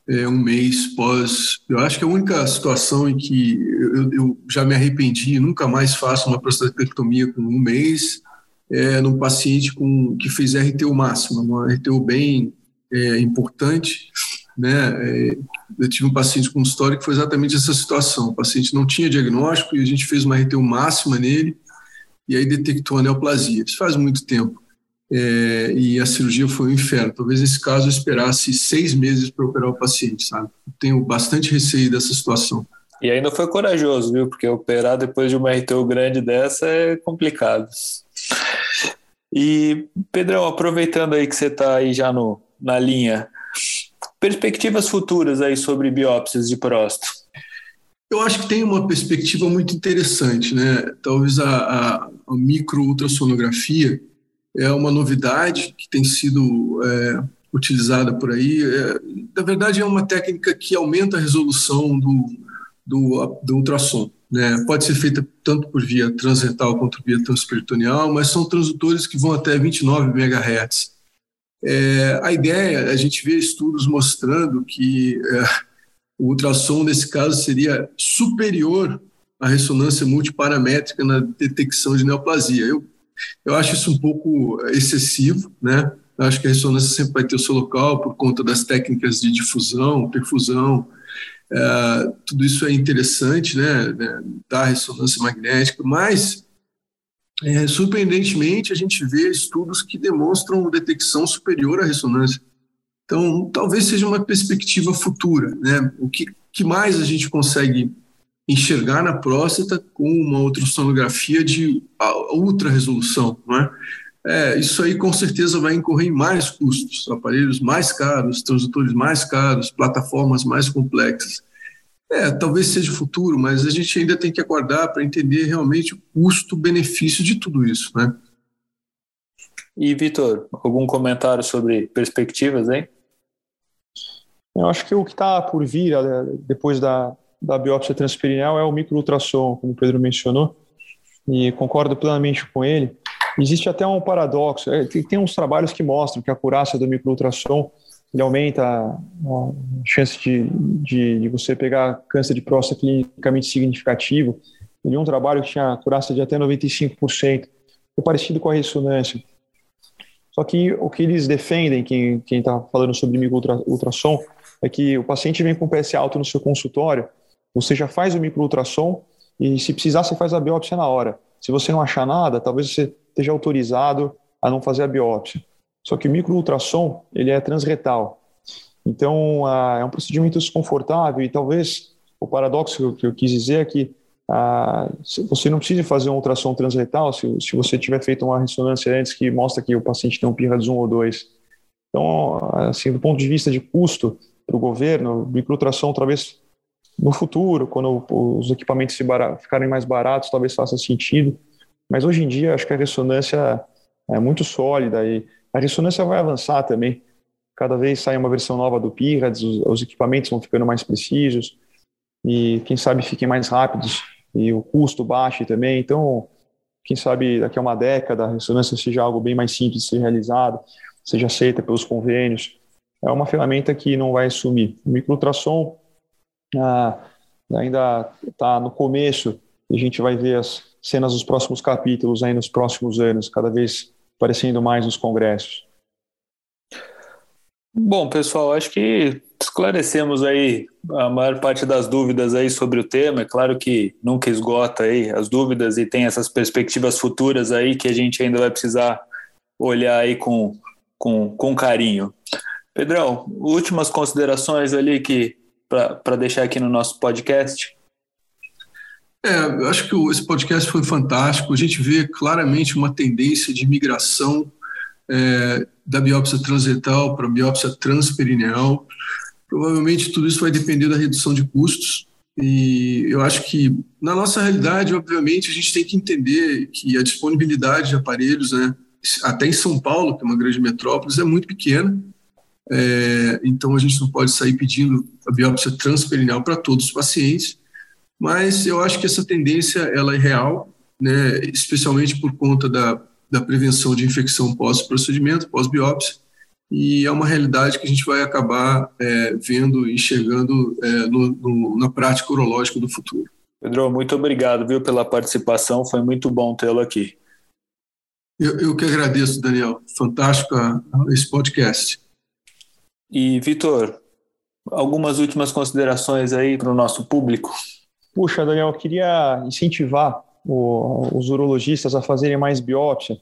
é, um mês pós. Eu acho que a única situação em que eu, eu já me arrependi e nunca mais faço uma prostatectomia com um mês é num paciente com, que fez RTU máxima, uma RTU bem é, importante. Né? É, eu tive um paciente com história que foi exatamente essa situação. O paciente não tinha diagnóstico e a gente fez uma RTU máxima nele e aí detectou a neoplasia. Isso faz muito tempo. É, e a cirurgia foi um inferno. Talvez nesse caso eu esperasse seis meses para operar o paciente, sabe? tenho bastante receio dessa situação. E ainda foi corajoso, viu? Porque operar depois de uma RTO grande dessa é complicado. E, Pedrão, aproveitando aí que você está aí já no, na linha, perspectivas futuras aí sobre biópsias de próstata? Eu acho que tem uma perspectiva muito interessante, né? Talvez a, a, a microultrassonografia é uma novidade que tem sido é, utilizada por aí. É, na verdade, é uma técnica que aumenta a resolução do, do, do ultrassom. Né? Pode ser feita tanto por via transretal quanto via transperitoneal, mas são transdutores que vão até 29 MHz. É, a ideia, a gente vê estudos mostrando que é, o ultrassom, nesse caso, seria superior à ressonância multiparamétrica na detecção de neoplasia. Eu, eu acho isso um pouco excessivo, né? Eu acho que a ressonância sempre vai ter o seu local por conta das técnicas de difusão, perfusão, é, tudo isso é interessante, né, né da ressonância magnética, mas é, surpreendentemente a gente vê estudos que demonstram detecção superior à ressonância. Então, talvez seja uma perspectiva futura, né? O que, que mais a gente consegue enxergar na próstata com uma ultrassonografia de ultra resolução, não é? É, isso aí com certeza vai incorrer em mais custos, aparelhos mais caros, transdutores mais caros, plataformas mais complexas. É, talvez seja o futuro, mas a gente ainda tem que aguardar para entender realmente o custo-benefício de tudo isso, né? E, Vitor, algum comentário sobre perspectivas, hein? Eu acho que o que está por vir depois da, da biópsia transperineal é o microultrassom, como o Pedro mencionou, e concordo plenamente com ele. Existe até um paradoxo, é, tem, uns trabalhos que mostram que a acurácia do microultrassom ele aumenta a chance de, de, de, você pegar câncer de próstata clinicamente significativo. Ele é um trabalho que tinha acurácia de até 95%, é parecido com a ressonância. Só que o que eles defendem, quem está falando sobre microultrassom, é que o paciente vem com PSA alto no seu consultório, você já faz o microultrassom e se precisar você faz a biópsia na hora. Se você não achar nada, talvez você esteja autorizado a não fazer a biópsia. Só que o microultrassom, ele é transretal. Então, é um procedimento desconfortável e talvez o paradoxo que eu quis dizer é que ah, você não precisa fazer um ultrassom transretal se, se você tiver feito uma ressonância antes que mostra que o paciente tem um PIRADS 1 ou 2. Então, assim, do ponto de vista de custo para o governo, o microultrassom talvez no futuro, quando os equipamentos ficarem mais baratos, talvez faça sentido. Mas hoje em dia, acho que a ressonância é muito sólida e a ressonância vai avançar também. Cada vez sai uma versão nova do PIRADS, os, os equipamentos vão ficando mais precisos e, quem sabe, fiquem mais rápidos e o custo baixe também. Então, quem sabe daqui a uma década a ressonância seja algo bem mais simples de ser realizado, seja aceita pelos convênios. É uma ferramenta que não vai sumir. O microultrassom ah, ainda está no começo e a gente vai ver as cenas dos próximos capítulos aí nos próximos anos, cada vez aparecendo mais nos congressos. Bom, pessoal, acho que esclarecemos aí a maior parte das dúvidas aí sobre o tema. É claro que nunca esgota aí as dúvidas e tem essas perspectivas futuras aí que a gente ainda vai precisar olhar aí com, com, com carinho. Pedrão, últimas considerações ali que para deixar aqui no nosso podcast. É, eu acho que esse podcast foi fantástico. A gente vê claramente uma tendência de migração é, da biópsia transretal para a biópsia transperineal. Provavelmente tudo isso vai depender da redução de custos. E eu acho que, na nossa realidade, obviamente, a gente tem que entender que a disponibilidade de aparelhos, né, até em São Paulo, que é uma grande metrópole, é muito pequena. É, então, a gente não pode sair pedindo a biópsia transperineal para todos os pacientes, mas eu acho que essa tendência ela é real, né, especialmente por conta da, da prevenção de infecção pós-procedimento, pós-biópsia, e é uma realidade que a gente vai acabar é, vendo, enxergando é, no, no, na prática urológica do futuro. Pedro, muito obrigado viu, pela participação, foi muito bom tê-lo aqui. Eu, eu que agradeço, Daniel. Fantástico esse podcast. E, Vitor, algumas últimas considerações aí para o nosso público? Puxa, Daniel, eu queria incentivar o, os urologistas a fazerem mais biópsia,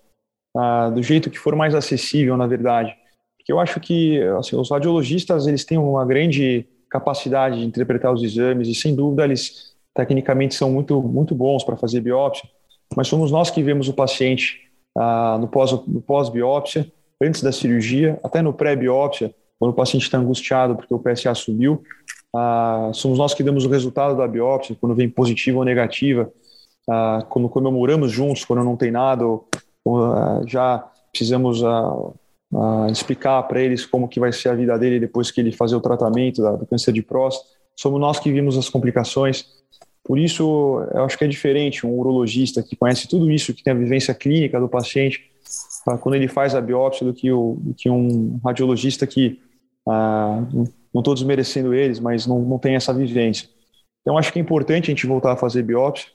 ah, do jeito que for mais acessível, na verdade. Porque eu acho que assim, os radiologistas eles têm uma grande capacidade de interpretar os exames e, sem dúvida, eles tecnicamente são muito, muito bons para fazer biópsia, mas somos nós que vemos o paciente ah, no pós-biópsia, pós antes da cirurgia, até no pré-biópsia, quando o paciente está angustiado porque o PSA subiu, ah, somos nós que damos o resultado da biópsia, quando vem positiva ou negativa, ah, quando comemoramos juntos, quando não tem nada, ou, ou, ah, já precisamos ah, ah, explicar para eles como que vai ser a vida dele depois que ele fazer o tratamento da, do câncer de próstata. Somos nós que vimos as complicações. Por isso, eu acho que é diferente um urologista que conhece tudo isso, que tem a vivência clínica do paciente, quando ele faz a biópsia, do que, o, do que um radiologista que ah, não estou desmerecendo eles, mas não, não tem essa vivência. Então, acho que é importante a gente voltar a fazer biópsia.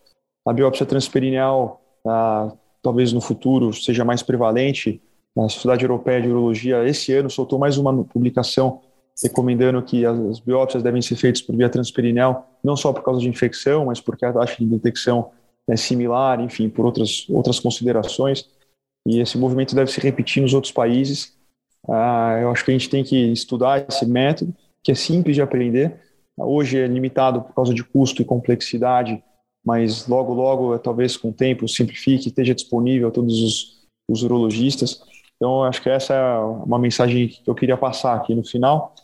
A biópsia transperineal, ah, talvez no futuro, seja mais prevalente. A Sociedade Europeia de Urologia, esse ano, soltou mais uma publicação recomendando que as biópsias devem ser feitas por via transperineal, não só por causa de infecção, mas porque a taxa de detecção é similar, enfim, por outras, outras considerações. E esse movimento deve se repetir nos outros países. Ah, eu acho que a gente tem que estudar esse método, que é simples de aprender. Hoje é limitado por causa de custo e complexidade, mas logo, logo, talvez com o tempo, simplifique, esteja disponível a todos os, os urologistas. Então, acho que essa é uma mensagem que eu queria passar aqui no final.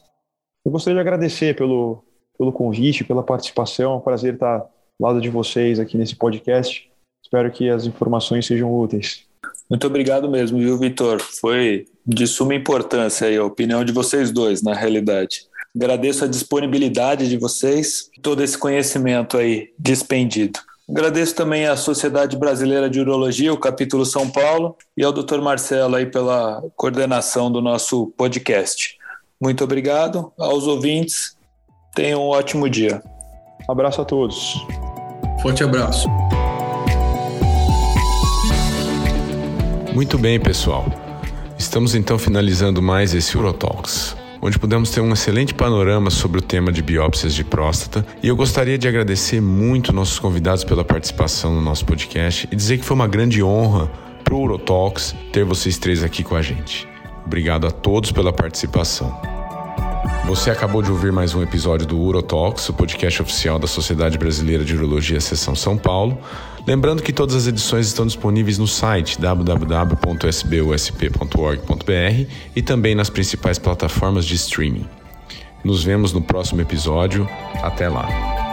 Eu gostaria de agradecer pelo, pelo convite, pela participação. É um prazer estar ao lado de vocês aqui nesse podcast. Espero que as informações sejam úteis. Muito obrigado mesmo, viu, Vitor? Foi de suma importância aí a opinião de vocês dois, na realidade. Agradeço a disponibilidade de vocês, todo esse conhecimento aí dispendido. Agradeço também à Sociedade Brasileira de Urologia, o capítulo São Paulo, e ao Dr. Marcelo aí pela coordenação do nosso podcast. Muito obrigado aos ouvintes. Tenham um ótimo dia. abraço a todos. Forte abraço. Muito bem, pessoal. Estamos então finalizando mais esse Urotalks, onde pudemos ter um excelente panorama sobre o tema de biópsias de próstata. E eu gostaria de agradecer muito nossos convidados pela participação no nosso podcast e dizer que foi uma grande honra para o Urotalks ter vocês três aqui com a gente. Obrigado a todos pela participação. Você acabou de ouvir mais um episódio do Urotalks, o podcast oficial da Sociedade Brasileira de Urologia Seção São Paulo. Lembrando que todas as edições estão disponíveis no site www.sbusp.org.br e também nas principais plataformas de streaming. Nos vemos no próximo episódio. Até lá!